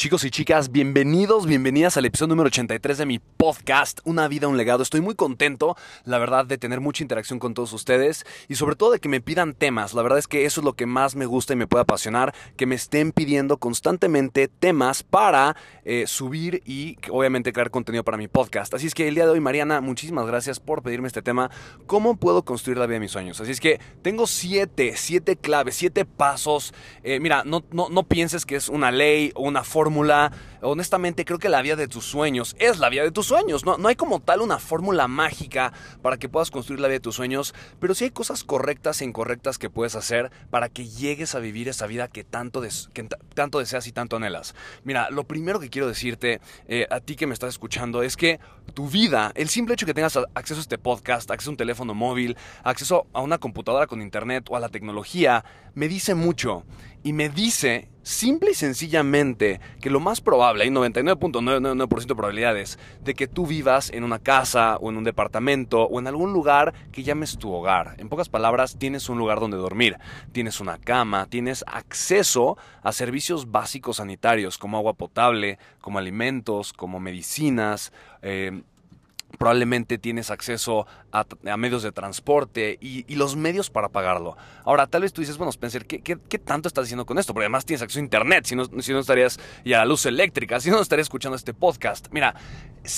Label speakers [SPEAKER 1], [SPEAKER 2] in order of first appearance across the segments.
[SPEAKER 1] Chicos y chicas, bienvenidos, bienvenidas al episodio número 83 de mi podcast, Una vida, un legado. Estoy muy contento, la verdad, de tener mucha interacción con todos ustedes y sobre todo de que me pidan temas. La verdad es que eso es lo que más me gusta y me puede apasionar, que me estén pidiendo constantemente temas para eh, subir y obviamente crear contenido para mi podcast. Así es que el día de hoy, Mariana, muchísimas gracias por pedirme este tema. ¿Cómo puedo construir la vida de mis sueños? Así es que tengo siete, siete claves, siete pasos. Eh, mira, no, no, no pienses que es una ley o una forma fórmula honestamente creo que la vida de tus sueños es la vida de tus sueños. No, no hay como tal una fórmula mágica para que puedas construir la vida de tus sueños, pero sí hay cosas correctas e incorrectas que puedes hacer para que llegues a vivir esa vida que tanto, que tanto deseas y tanto anhelas. Mira, lo primero que quiero decirte eh, a ti que me estás escuchando es que tu vida, el simple hecho que tengas acceso a este podcast, acceso a un teléfono móvil, acceso a una computadora con internet o a la tecnología, me dice mucho y me dice simple y sencillamente que lo más probable, hay 99.99% de probabilidades de que tú vivas en una casa o en un departamento o en algún lugar que llames tu hogar. En pocas palabras, tienes un lugar donde dormir, tienes una cama, tienes acceso a servicios básicos sanitarios como agua potable, como alimentos, como medicinas, eh, probablemente tienes acceso a, medios de transporte y, los medios para pagarlo. Ahora, tal vez tú dices, bueno, Spencer, ¿qué, ¿qué, tanto estás haciendo con esto? Porque además tienes acceso a Internet, si no, si no estarías ya a la luz eléctrica, si no estarías escuchando este podcast. Mira,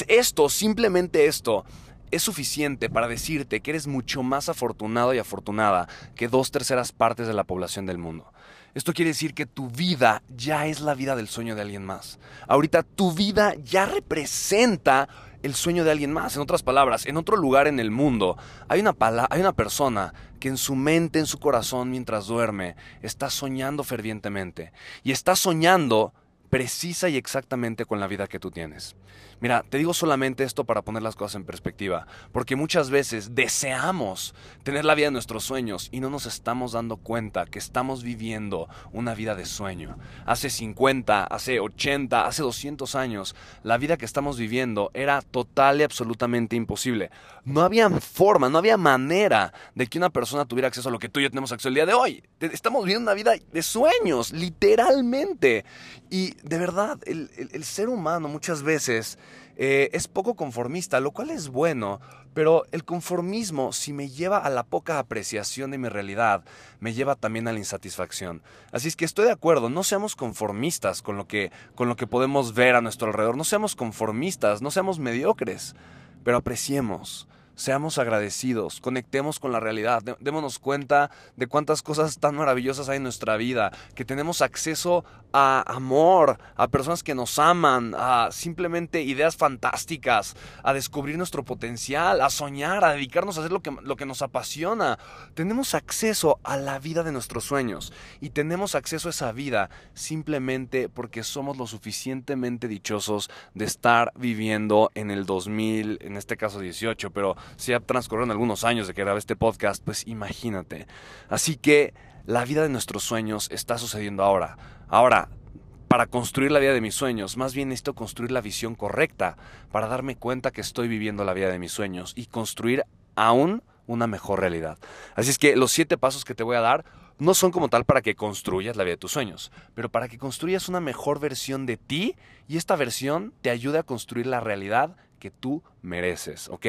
[SPEAKER 1] esto, simplemente esto, es suficiente para decirte que eres mucho más afortunado y afortunada que dos terceras partes de la población del mundo. Esto quiere decir que tu vida ya es la vida del sueño de alguien más. Ahorita tu vida ya representa el sueño de alguien más. En otras palabras, en otro lugar en el mundo hay una, hay una persona que en su mente, en su corazón, mientras duerme, está soñando fervientemente. Y está soñando precisa y exactamente con la vida que tú tienes. Mira, te digo solamente esto para poner las cosas en perspectiva, porque muchas veces deseamos tener la vida de nuestros sueños y no nos estamos dando cuenta que estamos viviendo una vida de sueño. Hace 50, hace 80, hace 200 años, la vida que estamos viviendo era total y absolutamente imposible. No había forma, no había manera de que una persona tuviera acceso a lo que tú y yo tenemos acceso el día de hoy. Estamos viviendo una vida de sueños, literalmente. Y de verdad, el, ser humano muchas veces eh, es poco conformista, lo cual es bueno, pero el conformismo, si me lleva a la poca apreciación de mi realidad, me lleva también a la insatisfacción. Así es que estoy de acuerdo, no seamos conformistas con lo que, con lo que podemos ver a nuestro alrededor, no seamos conformistas, no seamos mediocres, pero apreciemos seamos agradecidos, conectemos con la realidad, démonos cuenta de cuántas cosas tan maravillosas hay en nuestra vida, que tenemos acceso a amor, a personas que nos aman, a simplemente ideas fantásticas, a descubrir nuestro potencial, a soñar, a dedicarnos a hacer lo que, lo que nos apasiona. Tenemos acceso a la vida de nuestros sueños y tenemos acceso a esa vida simplemente porque somos lo suficientemente dichosos de estar viviendo en el 2000, en este caso 18, pero si ya transcurrieron algunos años de que grabé este podcast, pues imagínate. Así que la vida de nuestros sueños está sucediendo ahora. Ahora, para construir la vida de mis sueños, más bien necesito construir la visión correcta para darme cuenta que estoy viviendo la vida de mis sueños y construir aún una mejor realidad. Así es que los siete pasos que te voy a dar no son como tal para que construyas la vida de tus sueños, pero para que construyas una mejor versión de ti y esta versión te ayude a construir la realidad que tú mereces, ¿ok?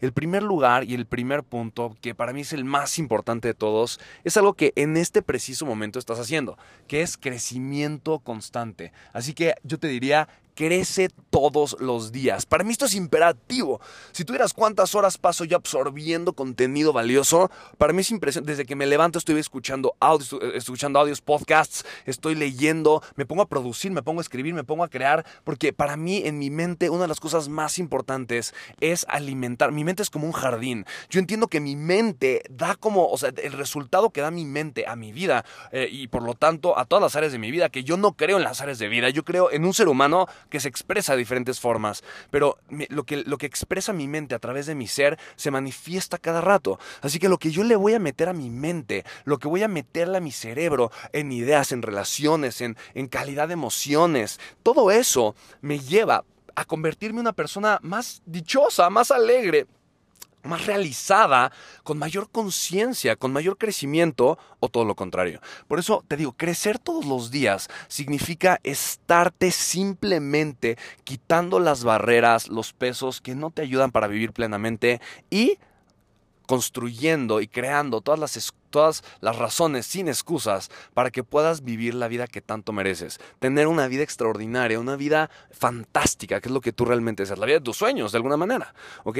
[SPEAKER 1] El primer lugar y el primer punto, que para mí es el más importante de todos, es algo que en este preciso momento estás haciendo, que es crecimiento constante. Así que yo te diría, crece todos los días. Para mí esto es imperativo. Si tuvieras cuántas horas paso yo absorbiendo contenido valioso, para mí es impresionante. Desde que me levanto estoy escuchando audios, eh, escuchando audios, podcasts, estoy leyendo, me pongo a producir, me pongo a escribir, me pongo a crear, porque para mí en mi mente una de las cosas más importantes es alimentar. Mi mente es como un jardín. Yo entiendo que mi mente da como, o sea, el resultado que da mi mente a mi vida eh, y por lo tanto a todas las áreas de mi vida, que yo no creo en las áreas de vida, yo creo en un ser humano que se expresa de diferentes formas, pero lo que, lo que expresa mi mente a través de mi ser se manifiesta cada rato. Así que lo que yo le voy a meter a mi mente, lo que voy a meterle a mi cerebro en ideas, en relaciones, en, en calidad de emociones, todo eso me lleva a convertirme en una persona más dichosa, más alegre, más realizada, con mayor conciencia, con mayor crecimiento o todo lo contrario. Por eso te digo, crecer todos los días significa estarte simplemente quitando las barreras, los pesos que no te ayudan para vivir plenamente y construyendo y creando todas las todas las razones sin excusas para que puedas vivir la vida que tanto mereces. Tener una vida extraordinaria, una vida fantástica, que es lo que tú realmente deseas, la vida de tus sueños, de alguna manera.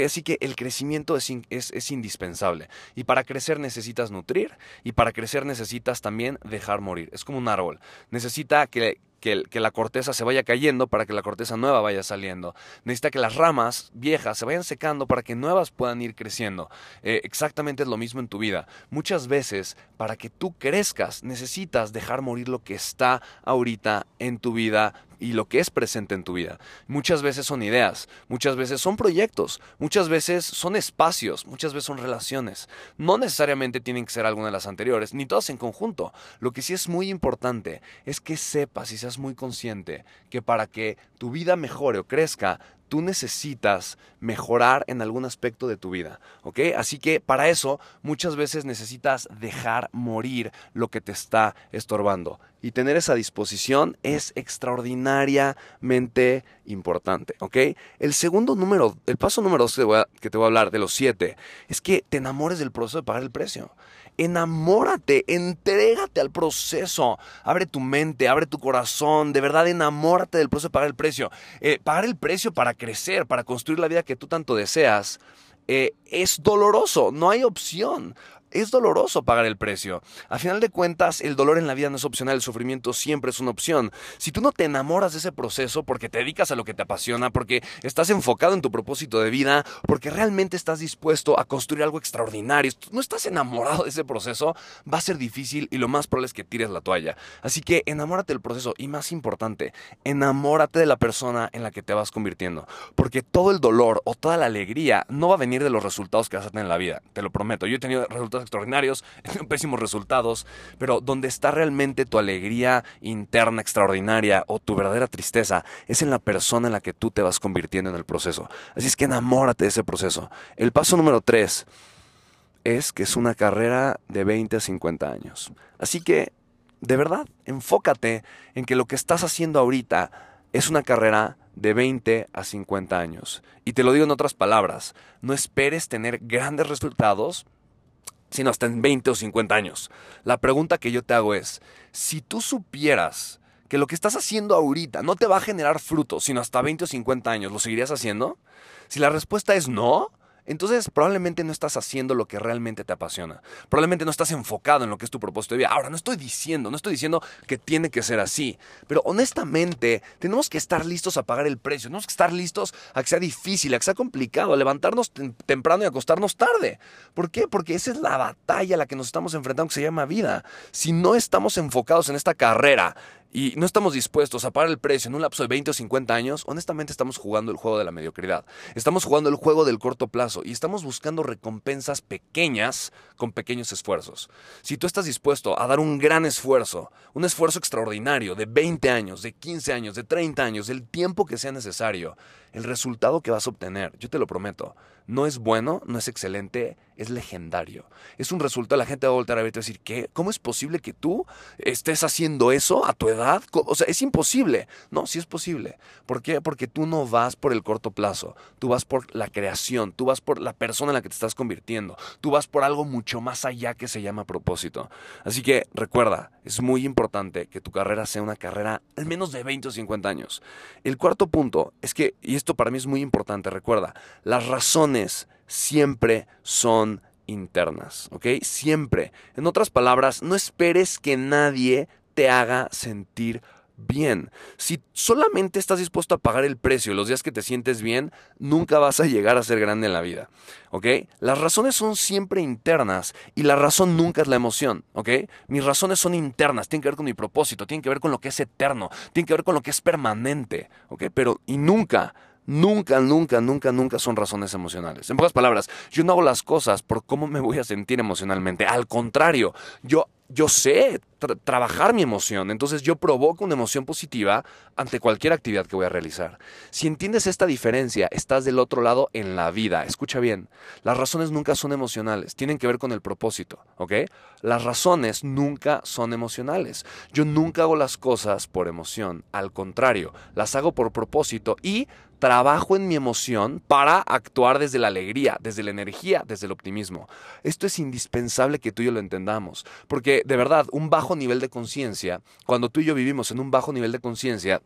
[SPEAKER 1] Así que el crecimiento es, es, es indispensable. Y para crecer necesitas nutrir y para crecer necesitas también dejar morir. Es como un árbol. Necesita que, que, la corteza se vaya cayendo para que la corteza nueva vaya saliendo. Necesita que las ramas viejas se vayan secando para que nuevas puedan ir creciendo. Eh, exactamente es lo mismo en tu vida. Muchas veces, para que tú crezcas, necesitas dejar morir lo que está ahorita en tu vida y lo que es presente en tu vida. Muchas veces son ideas, muchas veces son proyectos, muchas veces son espacios, muchas veces son relaciones. No necesariamente tienen que ser alguna de las anteriores, ni todas en conjunto. Lo que sí es muy importante es que sepas y seas muy consciente que para que tu vida mejore o crezca, tú necesitas mejorar en algún aspecto de tu vida, ¿ok? Así que para eso muchas veces necesitas dejar morir lo que te está estorbando. Y tener esa disposición es extraordinariamente importante, ¿ok? El segundo número, el paso número dos que te voy a hablar de los siete, es que te enamores del proceso de pagar el precio enamórate, entrégate al proceso, abre tu mente, abre tu corazón, de verdad enamórate del proceso de pagar el precio. Eh, pagar el precio para crecer, para construir la vida que tú tanto deseas, eh, es doloroso, no hay opción es doloroso pagar el precio. A final de cuentas, el dolor en la vida no es opcional, el sufrimiento siempre es una opción. Si tú no te enamoras de ese proceso porque te dedicas a lo que te apasiona, porque estás enfocado en tu propósito de vida, porque realmente estás dispuesto a construir algo extraordinario, no estás enamorado de ese proceso, va a ser difícil y lo más probable es que tires la toalla. Así que enamórate del proceso y más importante, enamórate de la persona en la que te vas convirtiendo, porque todo el dolor o toda la alegría no va a venir de los resultados que vas a tener en la vida, te lo prometo. Yo he tenido resultados extraordinarios, pésimos resultados, pero donde está realmente tu alegría interna extraordinaria o tu verdadera tristeza es en la persona en la que tú te vas convirtiendo en el proceso. Así es que enamórate de ese proceso. El paso número tres es que es una carrera de 20 a 50 años. Así que, de verdad, enfócate en que lo que estás haciendo ahorita es una carrera de 20 a 50 años. Y te lo digo en otras palabras, no esperes tener grandes resultados sino hasta en 20 o 50 años. La pregunta que yo te hago es, si tú supieras que lo que estás haciendo ahorita no te va a generar frutos, sino hasta 20 o 50 años, ¿lo seguirías haciendo? Si la respuesta es no, entonces probablemente no estás haciendo lo que realmente te apasiona. Probablemente no estás enfocado en lo que es tu propósito de vida. Ahora, no estoy diciendo, no estoy diciendo que tiene que ser así, pero honestamente tenemos que estar listos a pagar el precio, tenemos que estar listos a que sea difícil, a que sea complicado, a levantarnos temprano y acostarnos tarde. ¿Por qué? Porque esa es la batalla a la que nos estamos enfrentando que se llama vida. Si no estamos enfocados en esta carrera, y no estamos dispuestos a pagar el precio en un lapso de 20 o 50 años, honestamente estamos jugando el juego de la mediocridad. Estamos jugando el juego del corto plazo y estamos buscando recompensas pequeñas con pequeños esfuerzos. Si tú estás dispuesto a dar un gran esfuerzo, un esfuerzo extraordinario de 20 años, de 15 años, de 30 años, el tiempo que sea necesario, el resultado que vas a obtener, yo te lo prometo, no es bueno, no es excelente, es legendario. Es un resultado, la gente va a volver a verte y decir, ¿qué? ¿Cómo es posible que tú estés haciendo eso a tu edad? O sea, es imposible. No, sí es posible. ¿Por qué? Porque tú no vas por el corto plazo, tú vas por la creación, tú vas por la persona en la que te estás convirtiendo, tú vas por algo mucho más allá que se llama propósito. Así que recuerda, es muy importante que tu carrera sea una carrera al menos de 20 o 50 años. El cuarto punto es que, y esto para mí es muy importante, recuerda, las razones siempre son internas, ¿ok? Siempre. En otras palabras, no esperes que nadie te haga sentir bien. Si solamente estás dispuesto a pagar el precio los días que te sientes bien, nunca vas a llegar a ser grande en la vida. ¿Ok? Las razones son siempre internas y la razón nunca es la emoción. ¿Ok? Mis razones son internas, tienen que ver con mi propósito, tienen que ver con lo que es eterno, tienen que ver con lo que es permanente. ¿Ok? Pero, y nunca Nunca, nunca, nunca, nunca son razones emocionales. En pocas palabras, yo no hago las cosas por cómo me voy a sentir emocionalmente. Al contrario, yo, yo sé trabajar mi emoción. Entonces yo provoco una emoción positiva ante cualquier actividad que voy a realizar. Si entiendes esta diferencia, estás del otro lado en la vida. Escucha bien, las razones nunca son emocionales, tienen que ver con el propósito, ¿ok? Las razones nunca son emocionales. Yo nunca hago las cosas por emoción, al contrario, las hago por propósito y trabajo en mi emoción para actuar desde la alegría, desde la energía, desde el optimismo. Esto es indispensable que tú y yo lo entendamos, porque de verdad, un nivel de conciencia, cuando tú y yo vivimos en un bajo nivel de conciencia,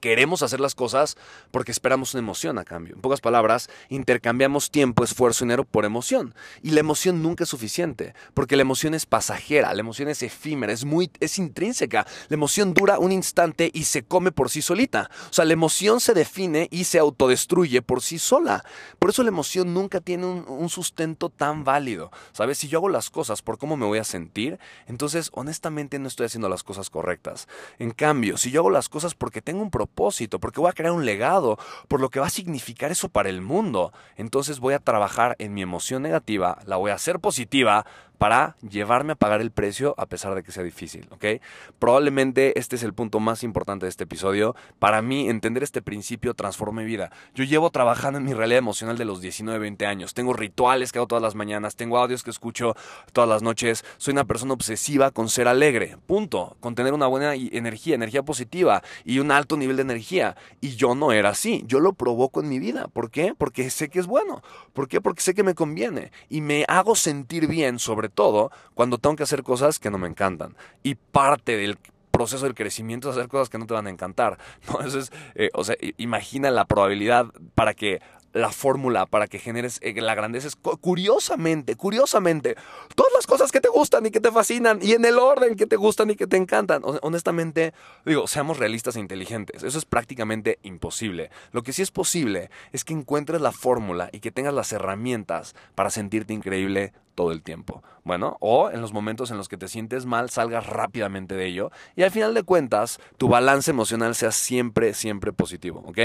[SPEAKER 1] queremos hacer las cosas porque esperamos una emoción a cambio. En pocas palabras, intercambiamos tiempo, esfuerzo dinero por emoción. Y la emoción nunca es suficiente, porque la emoción es pasajera, la emoción es efímera, es muy es intrínseca. La emoción dura un instante y se come por sí solita. O sea, la emoción se define y se autodestruye por sí sola. Por eso la emoción nunca tiene un, un sustento tan válido. ¿Sabes? Si yo hago las cosas por cómo me voy a sentir, entonces honestamente no estoy haciendo las cosas correctas. En cambio, si yo hago las cosas porque tengo un propósito, propósito, porque voy a crear un legado, por lo que va a significar eso para el mundo. Entonces voy a trabajar en mi emoción negativa, la voy a hacer positiva para llevarme a pagar el precio a pesar de que sea difícil, ¿ok? Probablemente este es el punto más importante de este episodio. Para mí, entender este principio transforma mi vida. Yo llevo trabajando en mi realidad emocional de los 19, 20 años. Tengo rituales que hago todas las mañanas, tengo audios que escucho todas las noches. Soy una persona obsesiva con ser alegre, punto. Con tener una buena energía, energía positiva y un alto nivel de energía. Y yo no era así. Yo lo provoco en mi vida. ¿Por qué? Porque sé que es bueno. ¿Por qué? Porque sé que me conviene. Y me hago sentir bien sobre todo cuando tengo que hacer cosas que no me encantan. Y parte del proceso del crecimiento es hacer cosas que no te van a encantar. ¿no? Eh, o sea, imagina la probabilidad para que la fórmula para que generes eh, la grandeza es curiosamente, curiosamente, todas las cosas que te gustan y que te fascinan y en el orden que te gustan y que te encantan. Honestamente, digo, seamos realistas e inteligentes. Eso es prácticamente imposible. Lo que sí es posible es que encuentres la fórmula y que tengas las herramientas para sentirte increíble todo el tiempo. Bueno, o en los momentos en los que te sientes mal, salgas rápidamente de ello y al final de cuentas, tu balance emocional sea siempre, siempre positivo, ¿ok?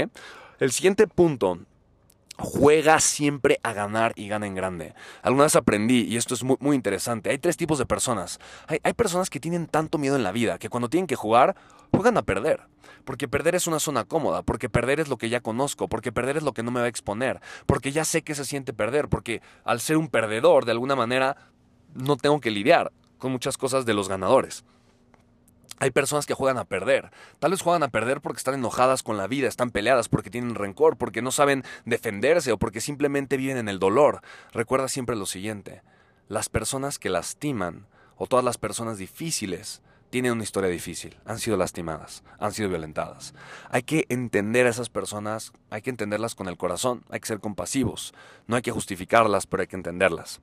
[SPEAKER 1] El siguiente punto juega siempre a ganar y gana en grande. Alguna vez aprendí, y esto es muy, interesante, hay tres tipos de personas. Hay, hay, personas que tienen tanto miedo en la vida que cuando tienen que jugar, juegan a perder. Porque perder es una zona cómoda, porque perder es lo que ya conozco, porque perder es lo que no me va a exponer, porque ya sé que se siente perder, porque al ser un perdedor, de alguna manera, no tengo que lidiar con muchas cosas de los ganadores. Hay personas que juegan a perder. Tal vez juegan a perder porque están enojadas con la vida, están peleadas porque tienen rencor, porque no saben defenderse o porque simplemente viven en el dolor. Recuerda siempre lo siguiente. Las personas que lastiman o todas las personas difíciles tienen una historia difícil, han sido lastimadas, han sido violentadas. Hay que entender a esas personas, hay que entenderlas con el corazón, hay que ser compasivos, no hay que justificarlas, pero hay que entenderlas.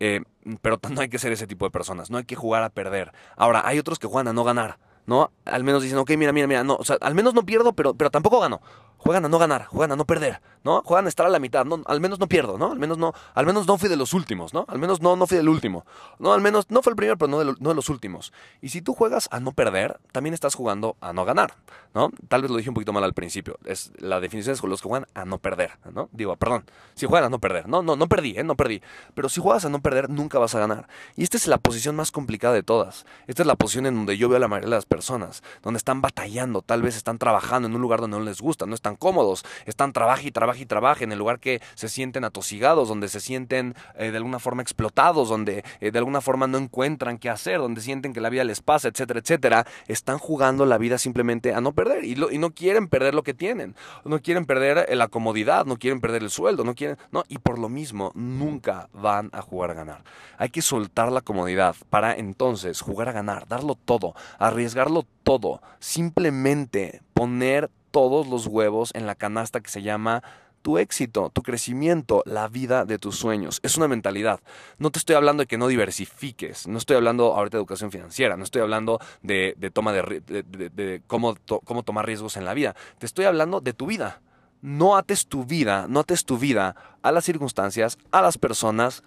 [SPEAKER 1] Eh, pero no hay que ser ese tipo de personas, no hay que jugar a perder. Ahora, hay otros que juegan a no ganar, ¿no? Al menos dicen, ok, mira, mira, mira, no, o sea, al menos no pierdo, pero, pero tampoco gano juegan a no ganar, juegan a no perder, ¿no? Juegan a estar a la mitad, no, al menos no pierdo, ¿no? Al menos no, al menos no fui de los últimos, ¿no? Al menos no, no fui del último, ¿no? Al menos no fue el primero, pero no de, los últimos. Y si tú juegas a no perder, también estás jugando a no ganar, ¿no? Tal vez lo dije un poquito mal al principio. Es, la definición es los que juegan a no perder, ¿no? Digo, perdón, si juegan a no perder, no, no, no perdí, ¿eh? No perdí. Pero si juegas a no perder, nunca vas a ganar. Y esta es la posición más complicada de todas. Esta es la posición en donde yo veo a la mayoría de las personas, donde están batallando, tal vez están trabajando en un lugar donde no les gusta, no están cómodos, están trabaje y trabaje y trabaje en el lugar que se sienten atosigados, donde se sienten eh, de alguna forma explotados, donde eh, de alguna forma no encuentran qué hacer, donde sienten que la vida les pasa, etcétera, etcétera, están jugando la vida simplemente a no perder y, y no quieren perder lo que tienen, no quieren perder eh, la comodidad, no quieren perder el sueldo, no quieren, no, y por lo mismo nunca van a jugar a ganar. Hay que soltar la comodidad para entonces jugar a ganar, darlo todo, arriesgarlo todo, simplemente poner todos los huevos en la canasta que se llama tu éxito, tu crecimiento, la vida de tus sueños. Es una mentalidad. No te estoy hablando de que no diversifiques, no estoy hablando ahorita de educación financiera, no estoy hablando de, toma de, cómo, cómo tomar riesgos en la vida. Te estoy hablando de tu vida. No ates tu vida, no ates tu vida a las circunstancias, a las personas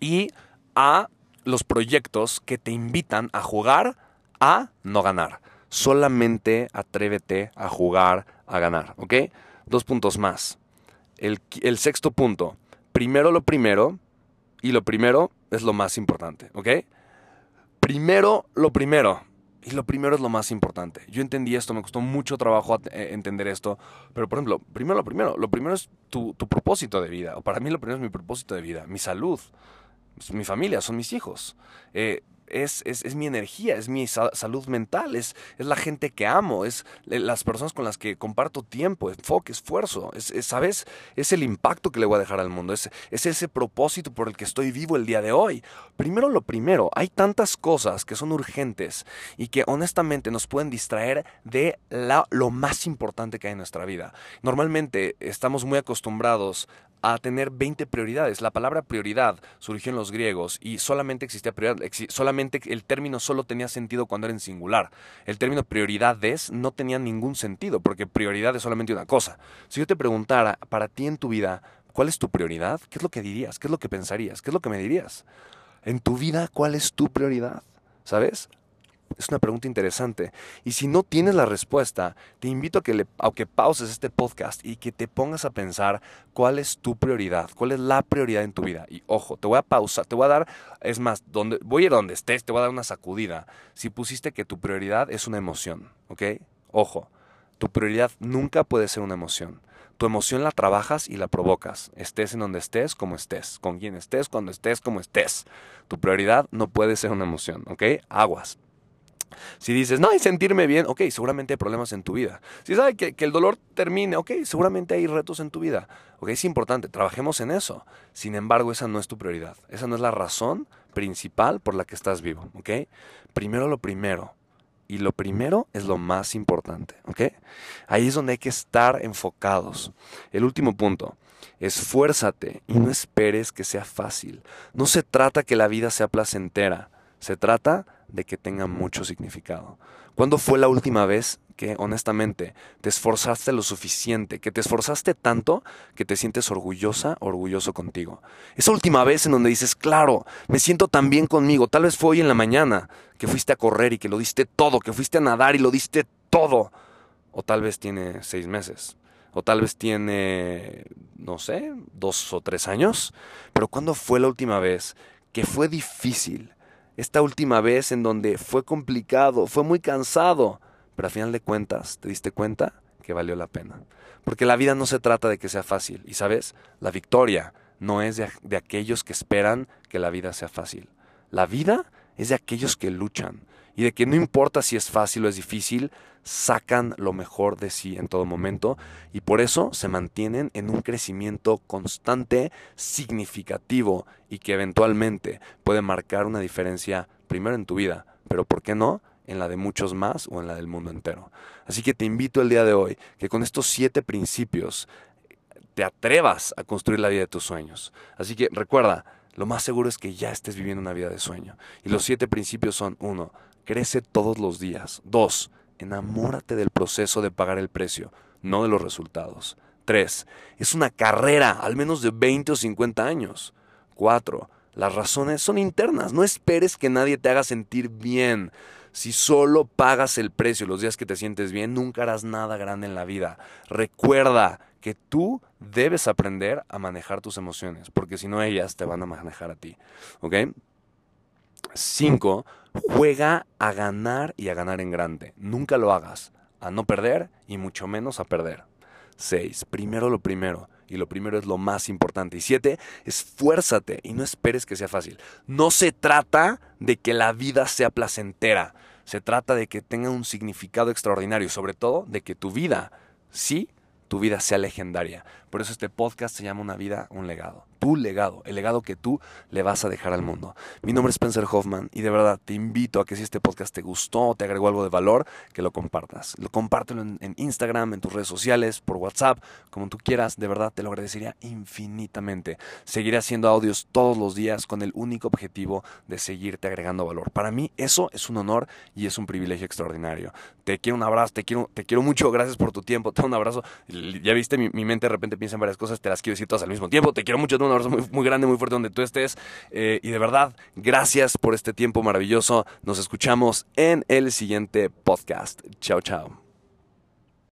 [SPEAKER 1] y a los proyectos que te invitan a jugar a no ganar. Solamente atrévete a jugar a ganar, ¿ok? Dos puntos más. El, sexto punto. Primero lo primero y lo primero es lo más importante, ¿ok? Primero lo primero. Y lo primero es lo más importante. Yo entendí esto, me costó mucho trabajo eh, entender esto. Pero, por ejemplo, primero lo primero. Lo primero es tu, tu propósito de vida. O para mí lo primero es mi propósito de vida, mi salud mi familia, son mis hijos. Eh, es, es, mi energía, es mi salud mental, es, es la gente que amo, es las personas con las que comparto tiempo, enfoque, esfuerzo, es, ¿sabes? Es el impacto que le voy a dejar al mundo, es, es ese propósito por el que estoy vivo el día de hoy. Primero lo primero, hay tantas cosas que son urgentes y que honestamente nos pueden distraer de la, lo más importante que hay en nuestra vida. Normalmente estamos muy acostumbrados a tener 20 prioridades. La palabra prioridad surgió en los griegos y solamente existía prioridad, solamente el término solo tenía sentido cuando era en singular. El término prioridades no tenía ningún sentido porque prioridad es solamente una cosa. Si yo te preguntara para ti en tu vida, ¿cuál es tu prioridad? ¿Qué es lo que dirías? ¿Qué es lo que pensarías? ¿Qué es lo que me dirías? En tu vida, ¿cuál es tu prioridad? ¿Sabes? Es una pregunta interesante. Y si no tienes la respuesta, te invito a que, le, pauses este podcast y que te pongas a pensar cuál es tu prioridad, cuál es la prioridad en tu vida. Y ojo, te voy a pausar, te voy a dar, es más, donde, voy a ir donde estés, te voy a dar una sacudida. Si pusiste que tu prioridad es una emoción, ¿ok? Ojo, tu prioridad nunca puede ser una emoción. Tu emoción la trabajas y la provocas, estés en donde estés, como estés, con quien estés, cuando estés, como estés. Tu prioridad no puede ser una emoción, ¿ok? Aguas. Si dices, no, hay sentirme bien, ok, seguramente hay problemas en tu vida. Si sabes que, que, el dolor termine, ok, seguramente hay retos en tu vida. Ok, es importante, trabajemos en eso. Sin embargo, esa no es tu prioridad. Esa no es la razón principal por la que estás vivo, ok. Primero lo primero. Y lo primero es lo más importante, ¿ok? Ahí es donde hay que estar enfocados. El último punto, esfuérzate y no esperes que sea fácil. No se trata que la vida sea placentera, se trata de que tenga mucho significado. ¿Cuándo fue la última vez que honestamente te esforzaste lo suficiente, que te esforzaste tanto que te sientes orgullosa, orgulloso contigo? Esa última vez en donde dices, claro, me siento tan bien conmigo, tal vez fue hoy en la mañana que fuiste a correr y que lo diste todo, que fuiste a nadar y lo diste todo. O tal vez tiene seis meses, o tal vez tiene, no sé, dos o tres años. Pero ¿cuándo fue la última vez que fue difícil? Esta última vez en donde fue complicado, fue muy cansado, pero al final de cuentas te diste cuenta que valió la pena. Porque la vida no se trata de que sea fácil, y sabes, la victoria no es de, de aquellos que esperan que la vida sea fácil. La vida es de aquellos que luchan, y de que no importa si es fácil o es difícil, sacan lo mejor de sí en todo momento y por eso se mantienen en un crecimiento constante, significativo y que eventualmente puede marcar una diferencia primero en tu vida, pero ¿por qué no? en la de muchos más o en la del mundo entero. Así que te invito el día de hoy que con estos siete principios te atrevas a construir la vida de tus sueños. Así que recuerda, lo más seguro es que ya estés viviendo una vida de sueño. Y los siete principios son, uno, crece todos los días. Dos, enamórate del proceso de pagar el precio, no de los resultados. Tres, es una carrera, al menos de 20 o 50 años. Cuatro, las razones son internas, no esperes que nadie te haga sentir bien. Si solo pagas el precio los días que te sientes bien, nunca harás nada grande en la vida. Recuerda que tú debes aprender a manejar tus emociones, porque si no ellas te van a manejar a ti. ¿Ok? Cinco, juega a ganar y a ganar en grande. Nunca lo hagas a no perder y mucho menos a perder. 6. Primero lo primero. Y lo primero es lo más importante. Y siete, esfuérzate y no esperes que sea fácil. No se trata de que la vida sea placentera. Se trata de que tenga un significado extraordinario. Sobre todo de que tu vida, sí, tu vida sea legendaria. Por eso este podcast se llama Una vida, un legado tu legado, el legado que tú le vas a dejar al mundo. Mi nombre es Spencer Hoffman y de verdad te invito a que si este podcast te gustó o te agregó algo de valor, que lo compartas. Lo compártelo en, en, Instagram, en tus redes sociales, por WhatsApp, como tú quieras. De verdad te lo agradecería infinitamente. Seguiré haciendo audios todos los días con el único objetivo de seguirte agregando valor. Para mí eso es un honor y es un privilegio extraordinario. Te quiero un abrazo, te quiero, te quiero mucho. Gracias por tu tiempo. Te un abrazo. Ya viste, mi, mi, mente de repente piensa en varias cosas, te las quiero decir todas al mismo tiempo. Te quiero mucho. Te un abrazo muy, grande, muy fuerte donde tú estés. Eh, y de verdad, gracias por este tiempo maravilloso. Nos escuchamos en el siguiente podcast. Chao, chao.